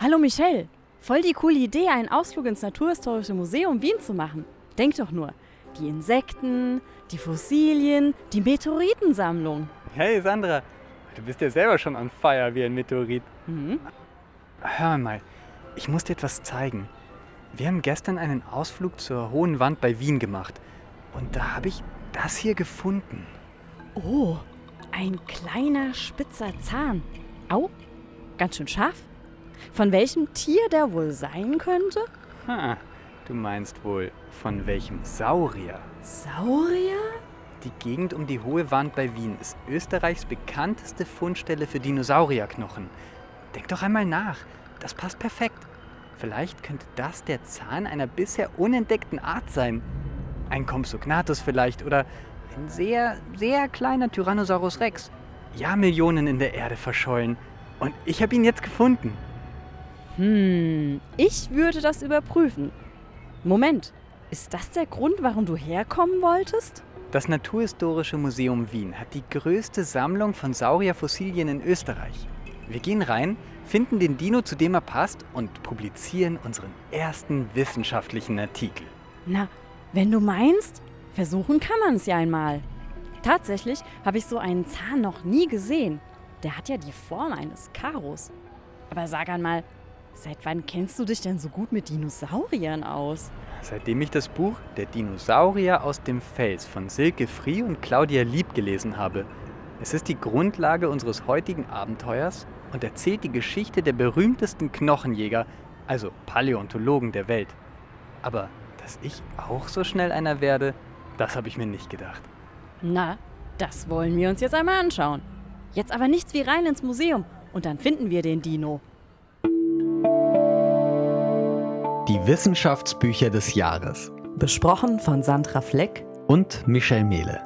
Hallo Michelle, voll die coole Idee, einen Ausflug ins Naturhistorische Museum Wien zu machen. Denk doch nur, die Insekten, die Fossilien, die Meteoritensammlung. Hey Sandra, du bist ja selber schon on fire wie ein Meteorit. Mhm. Hör mal, ich muss dir etwas zeigen. Wir haben gestern einen Ausflug zur Hohen Wand bei Wien gemacht. Und da habe ich das hier gefunden. Oh, ein kleiner spitzer Zahn. Au, ganz schön scharf. Von welchem Tier der wohl sein könnte? Ha, du meinst wohl von welchem Saurier? Saurier? Die Gegend um die Hohe Wand bei Wien ist Österreichs bekannteste Fundstelle für Dinosaurierknochen. Denk doch einmal nach, das passt perfekt. Vielleicht könnte das der Zahn einer bisher unentdeckten Art sein. Ein Compsognathus vielleicht oder ein sehr, sehr kleiner Tyrannosaurus Rex. Jahrmillionen in der Erde verschollen. Und ich habe ihn jetzt gefunden. Hm, ich würde das überprüfen. Moment, ist das der Grund, warum du herkommen wolltest? Das Naturhistorische Museum Wien hat die größte Sammlung von Saurierfossilien in Österreich. Wir gehen rein, finden den Dino, zu dem er passt, und publizieren unseren ersten wissenschaftlichen Artikel. Na, wenn du meinst, versuchen kann man es ja einmal. Tatsächlich habe ich so einen Zahn noch nie gesehen. Der hat ja die Form eines Karos. Aber sag einmal, seit wann kennst du dich denn so gut mit Dinosauriern aus? Seitdem ich das Buch Der Dinosaurier aus dem Fels von Silke Frie und Claudia Lieb gelesen habe. Es ist die Grundlage unseres heutigen Abenteuers und erzählt die Geschichte der berühmtesten Knochenjäger, also Paläontologen der Welt. Aber dass ich auch so schnell einer werde, das habe ich mir nicht gedacht. Na, das wollen wir uns jetzt einmal anschauen. Jetzt aber nichts wie rein ins Museum und dann finden wir den Dino. Die Wissenschaftsbücher des Jahres. Besprochen von Sandra Fleck. Und Michel Mehle.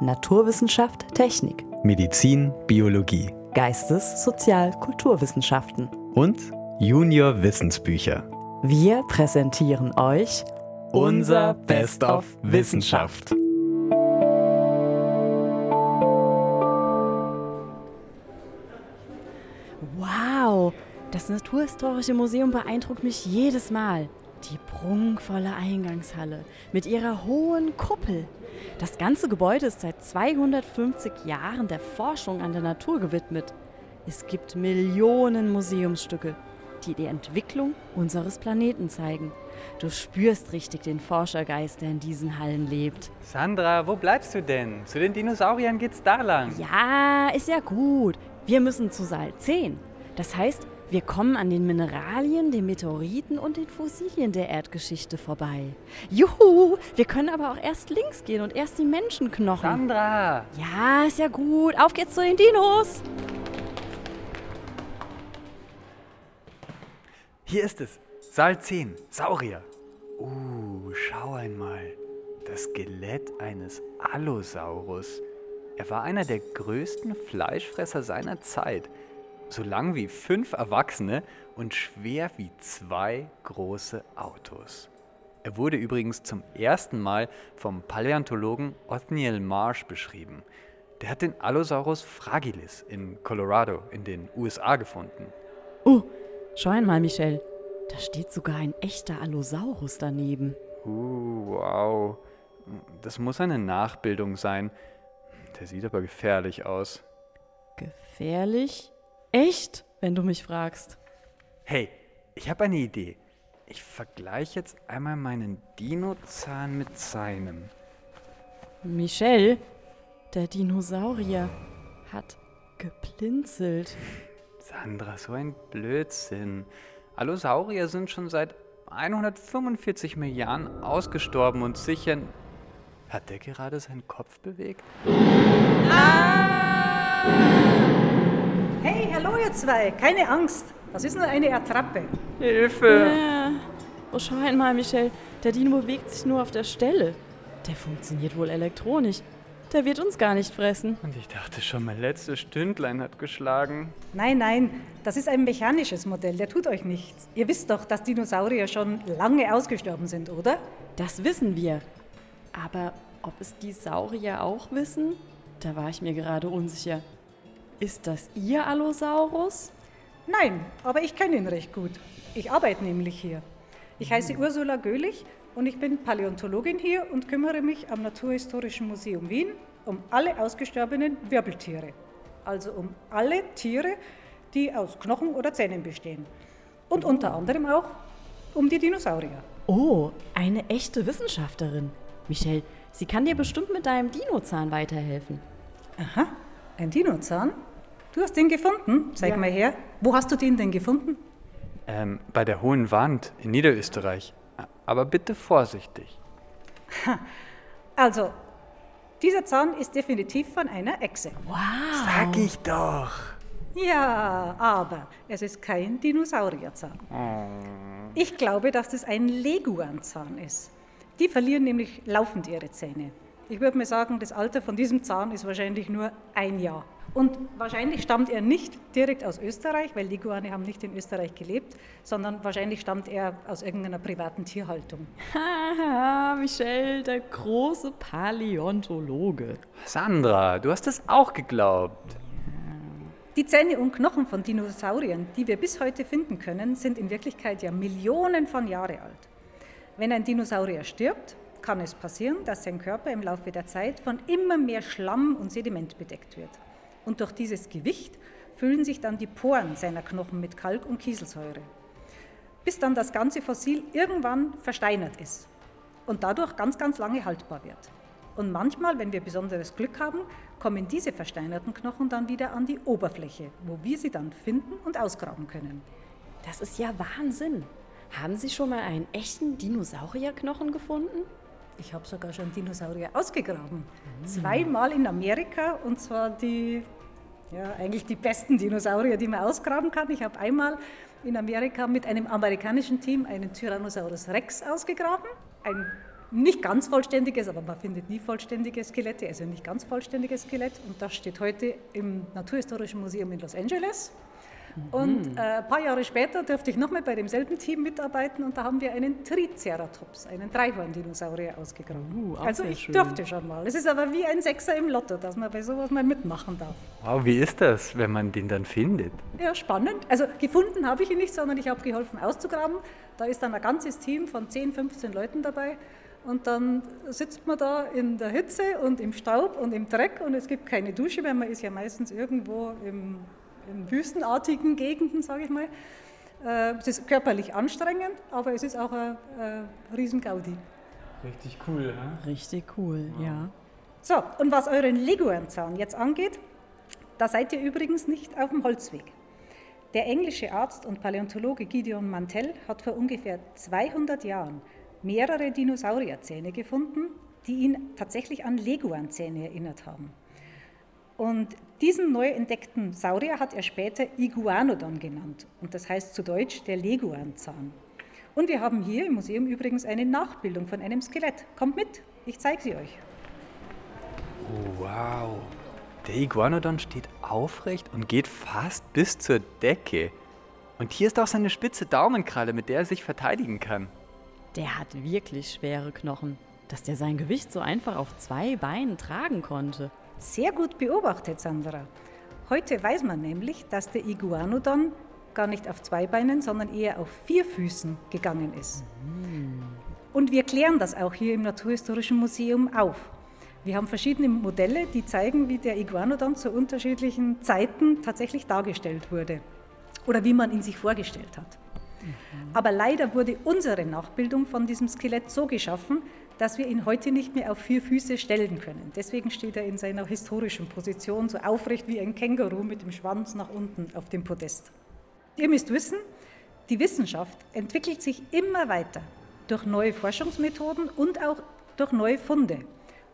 Naturwissenschaft, Technik. Medizin, Biologie. Geistes-, Sozial-, Kulturwissenschaften. Und Junior Wissensbücher. Wir präsentieren euch unser Best of Wissenschaft. Wow, das Naturhistorische Museum beeindruckt mich jedes Mal. Die prunkvolle Eingangshalle mit ihrer hohen Kuppel. Das ganze Gebäude ist seit 250 Jahren der Forschung an der Natur gewidmet. Es gibt Millionen Museumsstücke, die die Entwicklung unseres Planeten zeigen. Du spürst richtig den Forschergeist, der in diesen Hallen lebt. Sandra, wo bleibst du denn? Zu den Dinosauriern geht's da lang. Ja, ist ja gut. Wir müssen zu Saal 10. Das heißt, wir kommen an den Mineralien, den Meteoriten und den Fossilien der Erdgeschichte vorbei. Juhu, wir können aber auch erst links gehen und erst die Menschenknochen. Sandra! Ja, ist ja gut. Auf geht's zu den Dinos. Hier ist es. Saal 10. Saurier. Uh, schau einmal. Das Skelett eines Allosaurus. Er war einer der größten Fleischfresser seiner Zeit so lang wie fünf Erwachsene und schwer wie zwei große Autos. Er wurde übrigens zum ersten Mal vom Paläontologen Othniel Marsh beschrieben. Der hat den Allosaurus fragilis in Colorado in den USA gefunden. Oh, schau einmal, Michelle. Da steht sogar ein echter Allosaurus daneben. Uh, wow. Das muss eine Nachbildung sein. Der sieht aber gefährlich aus. Gefährlich? Echt, wenn du mich fragst. Hey, ich habe eine Idee. Ich vergleiche jetzt einmal meinen Dinozahn mit seinem. Michelle, der Dinosaurier hat geplinzelt. Sandra, so ein Blödsinn. Allosaurier sind schon seit 145 Milliarden ausgestorben und sicher. Hat der gerade seinen Kopf bewegt? Ah! Hey, hallo ihr zwei, keine Angst. Das ist nur eine Attrappe. Hilfe! Ja. Oh, schau einmal, Michelle. Der Dino bewegt sich nur auf der Stelle. Der funktioniert wohl elektronisch. Der wird uns gar nicht fressen. Und ich dachte schon, mein letztes Stündlein hat geschlagen. Nein, nein, das ist ein mechanisches Modell, der tut euch nichts. Ihr wisst doch, dass Dinosaurier schon lange ausgestorben sind, oder? Das wissen wir. Aber ob es die Saurier auch wissen? Da war ich mir gerade unsicher. Ist das Ihr Allosaurus? Nein, aber ich kenne ihn recht gut. Ich arbeite nämlich hier. Ich heiße Ursula Göhlich und ich bin Paläontologin hier und kümmere mich am Naturhistorischen Museum Wien um alle ausgestorbenen Wirbeltiere. Also um alle Tiere, die aus Knochen oder Zähnen bestehen. Und unter anderem auch um die Dinosaurier. Oh, eine echte Wissenschaftlerin. Michelle, sie kann dir bestimmt mit deinem Dinozahn weiterhelfen. Aha, ein Dinozahn? Du hast den gefunden? Zeig Ja. mal her. Wo hast du den denn gefunden? Ähm, bei der Hohen Wand in Niederösterreich. Aber bitte vorsichtig. Also, dieser Zahn ist definitiv von einer Echse. Sag ich doch. Ja, aber es ist kein Dinosaurierzahn. Ich glaube, dass das ein Leguanzahn ist. Die verlieren nämlich laufend ihre Zähne. Ich würde mir sagen, das Alter von diesem Zahn ist wahrscheinlich nur ein Jahr. Und wahrscheinlich stammt er nicht direkt aus Österreich, weil Leguane haben nicht in Österreich gelebt, sondern wahrscheinlich stammt er aus irgendeiner privaten Tierhaltung. Haha, Michelle, der große Paläontologe. Sandra, du hast es auch geglaubt. Die Zähne und Knochen von Dinosauriern, die wir bis heute finden können, sind in Wirklichkeit ja Millionen von Jahre alt. Wenn ein Dinosaurier stirbt, kann es passieren, dass sein Körper im Laufe der Zeit von immer mehr Schlamm und Sediment bedeckt wird. Und durch dieses Gewicht füllen sich dann die Poren seiner Knochen mit Kalk und Kieselsäure, bis dann das ganze Fossil irgendwann versteinert ist und dadurch ganz, ganz lange haltbar wird. Und manchmal, wenn wir besonderes Glück haben, kommen diese versteinerten Knochen dann wieder an die Oberfläche, wo wir sie dann finden und ausgraben können. Das ist ja Wahnsinn. Haben Sie schon mal einen echten Dinosaurierknochen gefunden? Ich habe sogar schon Dinosaurier ausgegraben. Zweimal in Amerika und zwar die, ja, eigentlich die besten Dinosaurier, die man ausgraben kann. Ich habe einmal in Amerika mit einem amerikanischen Team einen Tyrannosaurus Rex ausgegraben. Ein nicht ganz vollständiges, aber man findet nie vollständige Skelette, also nicht ganz vollständiges Skelett. Und das steht heute im Naturhistorischen Museum in Los Angeles. Und äh, ein paar Jahre später durfte ich nochmal bei demselben Team mitarbeiten und da haben wir einen Triceratops, einen Dreihorn-Dinosaurier ausgegraben. Uh, also ich schön. durfte schon mal. Es ist aber wie ein Sechser im Lotto, dass man bei sowas mal mitmachen darf. Wow, wie ist das, wenn man den dann findet? Ja, spannend. Also gefunden habe ich ihn nicht, sondern ich habe geholfen auszugraben. Da ist dann ein ganzes Team von 10, 15 Leuten dabei. Und dann sitzt man da in der Hitze und im Staub und im Dreck und es gibt keine Dusche, weil man ist ja meistens irgendwo im, wüstenartigen Gegenden, sage ich mal. Äh, Es ist körperlich anstrengend, aber es ist auch ein, ein Riesengaudi. Richtig cool, ne? Richtig cool, ja. So, und was euren Leguanzahn jetzt angeht, da seid ihr übrigens nicht auf dem Holzweg. Der englische Arzt und Paläontologe Gideon Mantell hat vor ungefähr 200 Jahren mehrere Dinosaurierzähne gefunden, die ihn tatsächlich an Leguanzähne erinnert haben. Und diesen neu entdeckten Saurier hat er später Iguanodon genannt. Und das heißt zu Deutsch der Leguanzahn. Und wir haben hier im Museum übrigens eine Nachbildung von einem Skelett. Kommt mit, ich zeige sie euch. Oh, wow. Der Iguanodon steht aufrecht und geht fast bis zur Decke. Und hier ist auch seine spitze Daumenkralle, mit der er sich verteidigen kann. Der hat wirklich schwere Knochen, dass der sein Gewicht so einfach auf zwei Beinen tragen konnte. Sehr gut beobachtet, Sandra. Heute weiß man nämlich, dass der Iguanodon gar nicht auf zwei Beinen, sondern eher auf vier Füßen gegangen ist. Und wir klären das auch hier im Naturhistorischen Museum auf. Wir haben verschiedene Modelle, die zeigen, wie der Iguanodon zu unterschiedlichen Zeiten tatsächlich dargestellt wurde oder wie man ihn sich vorgestellt hat. Aber leider wurde unsere Nachbildung von diesem Skelett so geschaffen, dass wir ihn heute nicht mehr auf vier Füße stellen können. Deswegen steht er in seiner historischen Position so aufrecht wie ein Känguru mit dem Schwanz nach unten auf dem Podest. Ihr müsst wissen, die Wissenschaft entwickelt sich immer weiter durch neue Forschungsmethoden und auch durch neue Funde.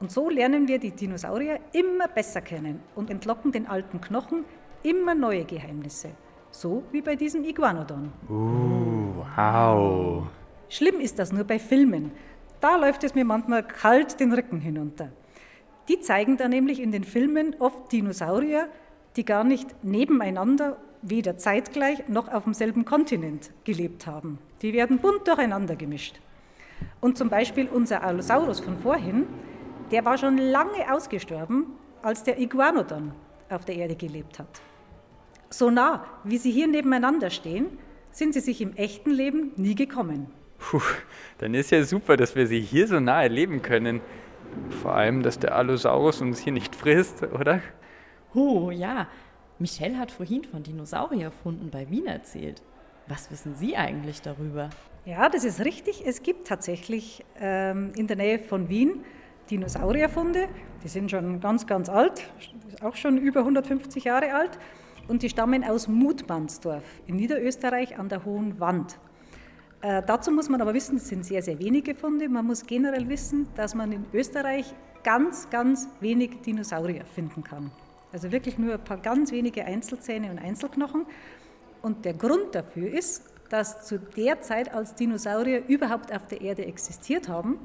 Und so lernen wir die Dinosaurier immer besser kennen und entlocken den alten Knochen immer neue Geheimnisse. So wie bei diesem Iguanodon. Wow. Schlimm ist das nur bei Filmen. Da läuft es mir manchmal kalt den Rücken hinunter. Die zeigen da nämlich in den Filmen oft Dinosaurier, die gar nicht nebeneinander, weder zeitgleich noch auf demselben Kontinent gelebt haben. Die werden bunt durcheinander gemischt. Und zum Beispiel unser Allosaurus von vorhin, der war schon lange ausgestorben, als der Iguanodon auf der Erde gelebt hat. So nah, wie sie hier nebeneinander stehen, sind sie sich im echten Leben nie gekommen. Puh, dann ist ja super, dass wir sie hier so nah erleben können. Vor allem, dass der Allosaurus uns hier nicht frisst, oder? Oh ja, Michelle hat vorhin von Dinosaurierfunden bei Wien erzählt. Was wissen Sie eigentlich darüber? Ja, das ist richtig. Es gibt tatsächlich ähm, in der Nähe von Wien Dinosaurierfunde. Die sind schon ganz, ganz alt, auch schon über 150 Jahre alt. Und die stammen aus Mutmannsdorf in Niederösterreich an der Hohen Wand. Äh, dazu muss man aber wissen, es sind sehr, sehr wenige Funde. Man muss generell wissen, dass man in Österreich ganz, ganz wenig Dinosaurier finden kann. Also wirklich nur ein paar ganz wenige Einzelzähne und Einzelknochen. Und der Grund dafür ist, dass zu der Zeit, als Dinosaurier überhaupt auf der Erde existiert haben,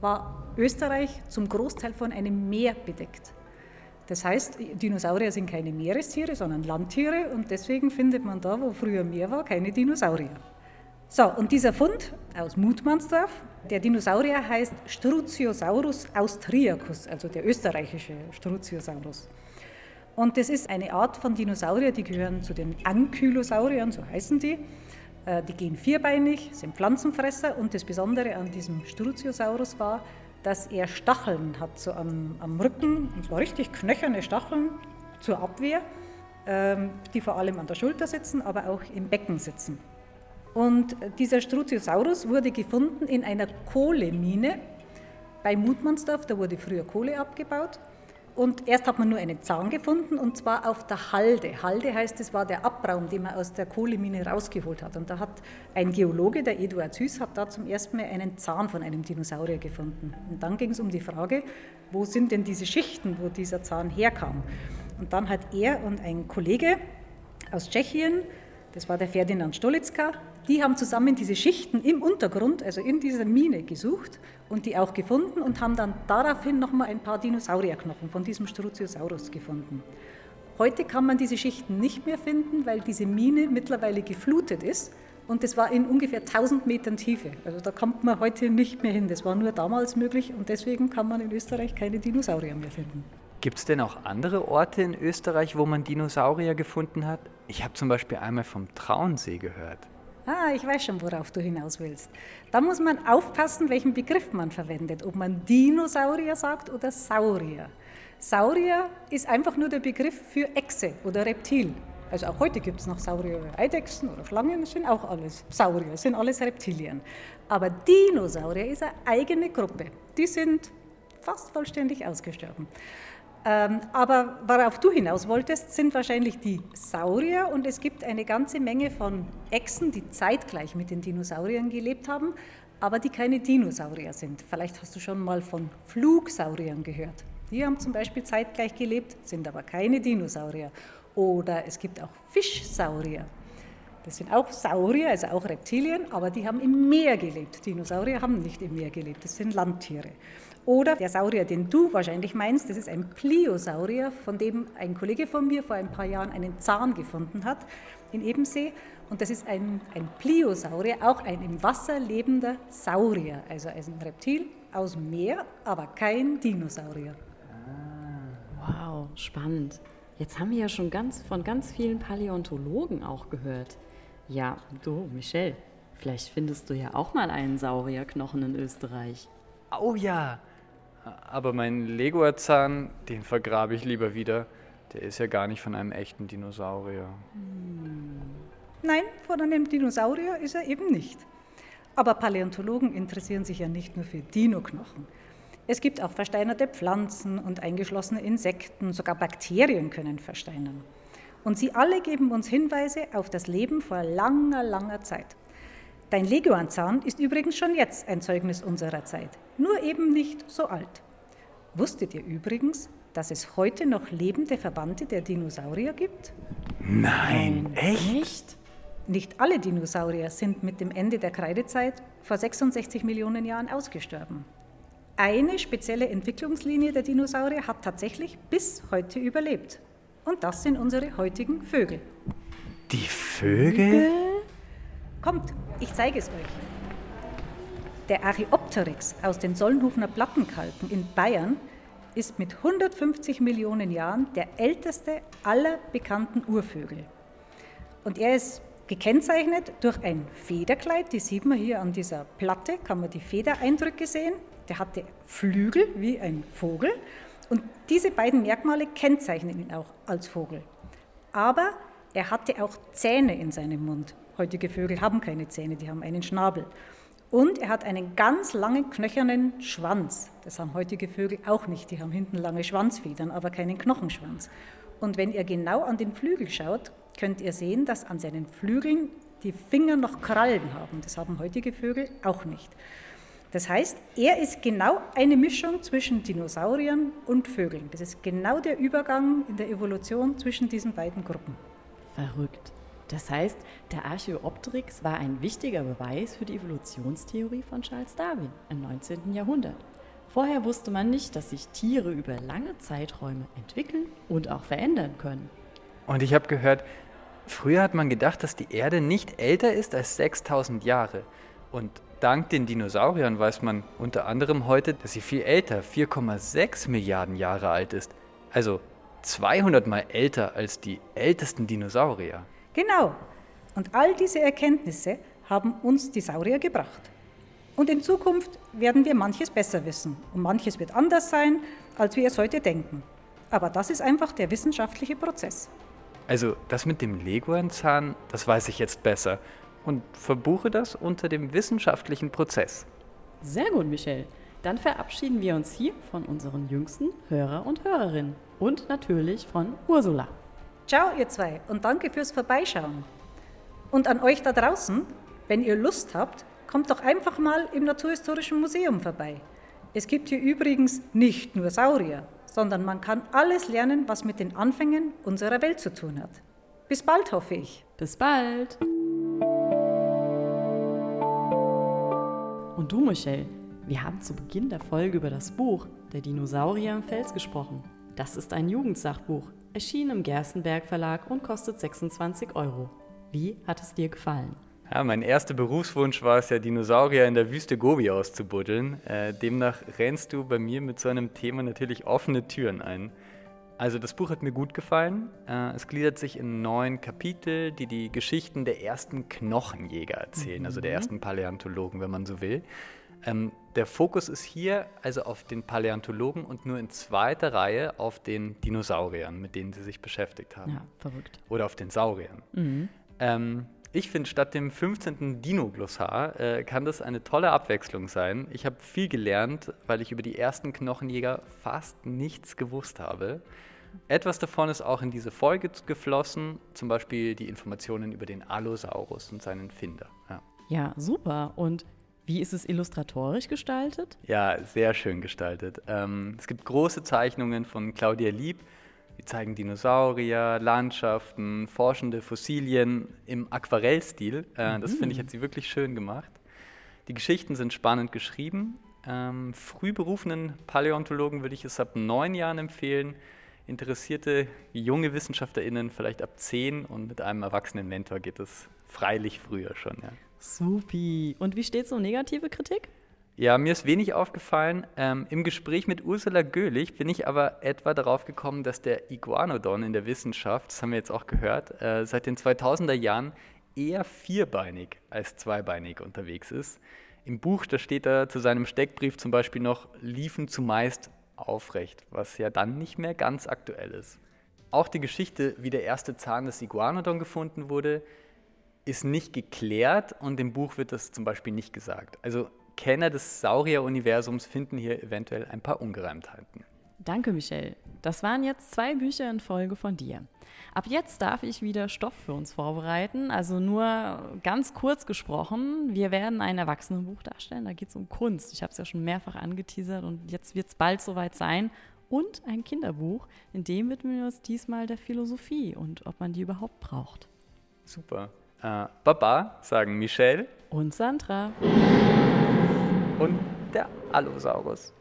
war Österreich zum Großteil von einem Meer bedeckt. Das heißt, Dinosaurier sind keine Meerestiere, sondern Landtiere und deswegen findet man da, wo früher Meer war, keine Dinosaurier. So, und dieser Fund aus Mutmannsdorf, der Dinosaurier heißt Struziosaurus austriacus, also der österreichische Struziosaurus. Und das ist eine Art von Dinosaurier, die gehören zu den Ankylosauriern, so heißen die. Äh, die gehen vierbeinig, sind Pflanzenfresser und das Besondere an diesem Struziosaurus war, dass er Stacheln hat, so am, am Rücken, und zwar richtig knöcherne Stacheln zur Abwehr, ähm, die vor allem an der Schulter sitzen, aber auch im Becken sitzen. Und dieser Struziosaurus wurde gefunden in einer Kohlemine bei Mutmannsdorf, da wurde früher Kohle abgebaut. Und erst hat man nur einen Zahn gefunden und zwar auf der Halde. Halde heißt, es war der Abraum, den man aus der Kohlemine rausgeholt hat. Und da hat ein Geologe, der Eduard Süß, hat da zum ersten Mal einen Zahn von einem Dinosaurier gefunden. Und dann ging es um die Frage, wo sind denn diese Schichten, wo dieser Zahn herkam. Und dann hat er und ein Kollege aus Tschechien, das war der Ferdinand Stolitzka, die haben zusammen diese Schichten im Untergrund, also in dieser Mine, gesucht und die auch gefunden und haben dann daraufhin nochmal ein paar Dinosaurierknochen von diesem Struziosaurus gefunden. Heute kann man diese Schichten nicht mehr finden, weil diese Mine mittlerweile geflutet ist und das war in ungefähr 1000 Metern Tiefe. Also da kommt man heute nicht mehr hin. Das war nur damals möglich und deswegen kann man in Österreich keine Dinosaurier mehr finden. Gibt es denn auch andere Orte in Österreich, wo man Dinosaurier gefunden hat? Ich habe zum Beispiel einmal vom Traunsee gehört. Ah, ich weiß schon, worauf du hinaus willst. Da muss man aufpassen, welchen Begriff man verwendet, ob man Dinosaurier sagt oder Saurier. Saurier ist einfach nur der Begriff für Echse oder Reptil. Also auch heute gibt es noch Saurier, Eidechsen oder Schlangen, das sind auch alles Saurier, das sind alles Reptilien. Aber Dinosaurier ist eine eigene Gruppe. Die sind fast vollständig ausgestorben. Ähm, aber worauf du hinaus wolltest, sind wahrscheinlich die Saurier und es gibt eine ganze Menge von Echsen, die zeitgleich mit den Dinosauriern gelebt haben, aber die keine Dinosaurier sind. Vielleicht hast du schon mal von Flugsauriern gehört. Die haben zum Beispiel zeitgleich gelebt, sind aber keine Dinosaurier. Oder es gibt auch Fischsaurier. Das sind auch Saurier, also auch Reptilien, aber die haben im Meer gelebt. Dinosaurier haben nicht im Meer gelebt, das sind Landtiere. Oder der Saurier, den du wahrscheinlich meinst, das ist ein Pliosaurier, von dem ein Kollege von mir vor ein paar Jahren einen Zahn gefunden hat in Ebensee. Und das ist ein, ein Pliosaurier, auch ein im Wasser lebender Saurier, also ein Reptil aus dem Meer, aber kein Dinosaurier. Wow, spannend. Jetzt haben wir ja schon ganz von ganz vielen Paläontologen auch gehört. Ja, du, Michelle, vielleicht findest du ja auch mal einen Saurierknochen in Österreich. Oh ja, aber mein Leguazahn, den vergrabe ich lieber wieder. Der ist ja gar nicht von einem echten Dinosaurier. Nein, von einem Dinosaurier ist er eben nicht. Aber Paläontologen interessieren sich ja nicht nur für Dinoknochen. Es gibt auch versteinerte Pflanzen und eingeschlossene Insekten, sogar Bakterien können versteinern. Und sie alle geben uns Hinweise auf das Leben vor langer, langer Zeit. Dein Leguanzahn ist übrigens schon jetzt ein Zeugnis unserer Zeit, nur eben nicht so alt. Wusstet ihr übrigens, dass es heute noch lebende Verwandte der Dinosaurier gibt? Nein, echt? Echt? Nicht alle Dinosaurier sind mit dem Ende der Kreidezeit vor 66 Millionen Jahren ausgestorben. Eine spezielle Entwicklungslinie der Dinosaurier hat tatsächlich bis heute überlebt. Und das sind unsere heutigen Vögel. Die Vögel? Kommt, ich zeige es euch. Der Archaeopteryx aus den Solnhofener Plattenkalken in Bayern ist mit 150 Millionen Jahren der älteste aller bekannten Urvögel. Und er ist gekennzeichnet durch ein Federkleid, die sieht man hier an dieser Platte, kann man die Federeindrücke sehen. Der hatte Flügel wie ein Vogel und diese beiden Merkmale kennzeichnen ihn auch als Vogel. Aber er hatte auch Zähne in seinem Mund. Heutige Vögel haben keine Zähne, die haben einen Schnabel. Und er hat einen ganz langen, knöchernen Schwanz. Das haben heutige Vögel auch nicht. Die haben hinten lange Schwanzfedern, aber keinen Knochenschwanz. Und wenn ihr genau an den Flügel schaut, könnt ihr sehen, dass an seinen Flügeln die Finger noch Krallen haben. Das haben heutige Vögel auch nicht. Das heißt, er ist genau eine Mischung zwischen Dinosauriern und Vögeln. Das ist genau der Übergang in der Evolution zwischen diesen beiden Gruppen. Verrückt. Das heißt, der Archaeopteryx war ein wichtiger Beweis für die Evolutionstheorie von Charles Darwin im 19. Jahrhundert. Vorher wusste man nicht, dass sich Tiere über lange Zeiträume entwickeln und auch verändern können. Und ich habe gehört, früher hat man gedacht, dass die Erde nicht älter ist als 6000 Jahre. Und dank den Dinosauriern weiß man unter anderem heute, dass sie viel älter, 4,6 Milliarden Jahre alt ist. Also 200 mal älter als die ältesten Dinosaurier. Genau. Und all diese Erkenntnisse haben uns die Saurier gebracht. Und in Zukunft werden wir manches besser wissen und manches wird anders sein, als wir es heute denken. Aber das ist einfach der wissenschaftliche Prozess. Also das mit dem Leguanzahn, das weiß ich jetzt besser und verbuche das unter dem wissenschaftlichen Prozess. Sehr gut, Michelle. Dann verabschieden wir uns hier von unseren jüngsten Hörer und Hörerinnen und natürlich von Ursula. Ciao, ihr zwei, und danke fürs Vorbeischauen. Und an euch da draußen, wenn ihr Lust habt, kommt doch einfach mal im Naturhistorischen Museum vorbei. Es gibt hier übrigens nicht nur Saurier, sondern man kann alles lernen, was mit den Anfängen unserer Welt zu tun hat. Bis bald, hoffe ich. Bis bald. Und du, Michelle, wir haben zu Beginn der Folge über das Buch Der Dinosaurier im Fels gesprochen. Das ist ein Jugendsachbuch, erschienen im Gerstenberg Verlag und kostet 26 Euro. Wie hat es dir gefallen? Ja, mein erster Berufswunsch war es ja, Dinosaurier in der Wüste Gobi auszubuddeln. Äh, demnach rennst du bei mir mit so einem Thema natürlich offene Türen ein. Also das Buch hat mir gut gefallen. Äh, es gliedert sich in neun Kapitel, die die Geschichten der ersten Knochenjäger erzählen, mhm. also der mhm. ersten Paläontologen, wenn man so will. Ähm, der Fokus ist hier also auf den Paläontologen und nur in zweiter Reihe auf den Dinosauriern, mit denen sie sich beschäftigt haben. Ja, verrückt. Oder auf den Sauriern. Mhm. Ähm, ich finde, statt dem 15. Dino-Glossar äh, kann das eine tolle Abwechslung sein. Ich habe viel gelernt, weil ich über die ersten Knochenjäger fast nichts gewusst habe. Etwas davon ist auch in diese Folge geflossen, zum Beispiel die Informationen über den Allosaurus und seinen Finder. Ja, ja super. Und wie ist es illustratorisch gestaltet? Ja, sehr schön gestaltet. Ähm, es gibt große Zeichnungen von Claudia Lieb die zeigen Dinosaurier, Landschaften, forschende Fossilien im Aquarellstil. Äh, das finde ich, hat sie wirklich schön gemacht. Die Geschichten sind spannend geschrieben. Ähm, früh berufenen Paläontologen würde ich es ab neun Jahren empfehlen. Interessierte junge WissenschaftlerInnen vielleicht ab zehn und mit einem erwachsenen Mentor geht es freilich früher schon. Ja. Supi. Und wie steht so negative Kritik? Ja, mir ist wenig aufgefallen. Ähm, Im Gespräch mit Ursula Göhlich bin ich aber etwa darauf gekommen, dass der Iguanodon in der Wissenschaft, das haben wir jetzt auch gehört, äh, seit den 2000er Jahren eher vierbeinig als zweibeinig unterwegs ist. Im Buch, da steht da zu seinem Steckbrief zum Beispiel noch, liefen zumeist aufrecht, was ja dann nicht mehr ganz aktuell ist. Auch die Geschichte, wie der erste Zahn des Iguanodon gefunden wurde, ist nicht geklärt und im Buch wird das zum Beispiel nicht gesagt. Also Kenner des Saurier-Universums finden hier eventuell ein paar Ungereimtheiten. Danke, Michelle. Das waren jetzt zwei Bücher in Folge von dir. Ab jetzt darf ich wieder Stoff für uns vorbereiten. Also nur ganz kurz gesprochen, wir werden ein Erwachsenenbuch darstellen. Da geht es um Kunst. Ich habe es ja schon mehrfach angeteasert und jetzt wird es bald soweit sein. Und ein Kinderbuch, in dem widmen wir uns diesmal der Philosophie und ob man die überhaupt braucht. Super. Äh, Baba, sagen Michelle und Sandra und der Allosaurus.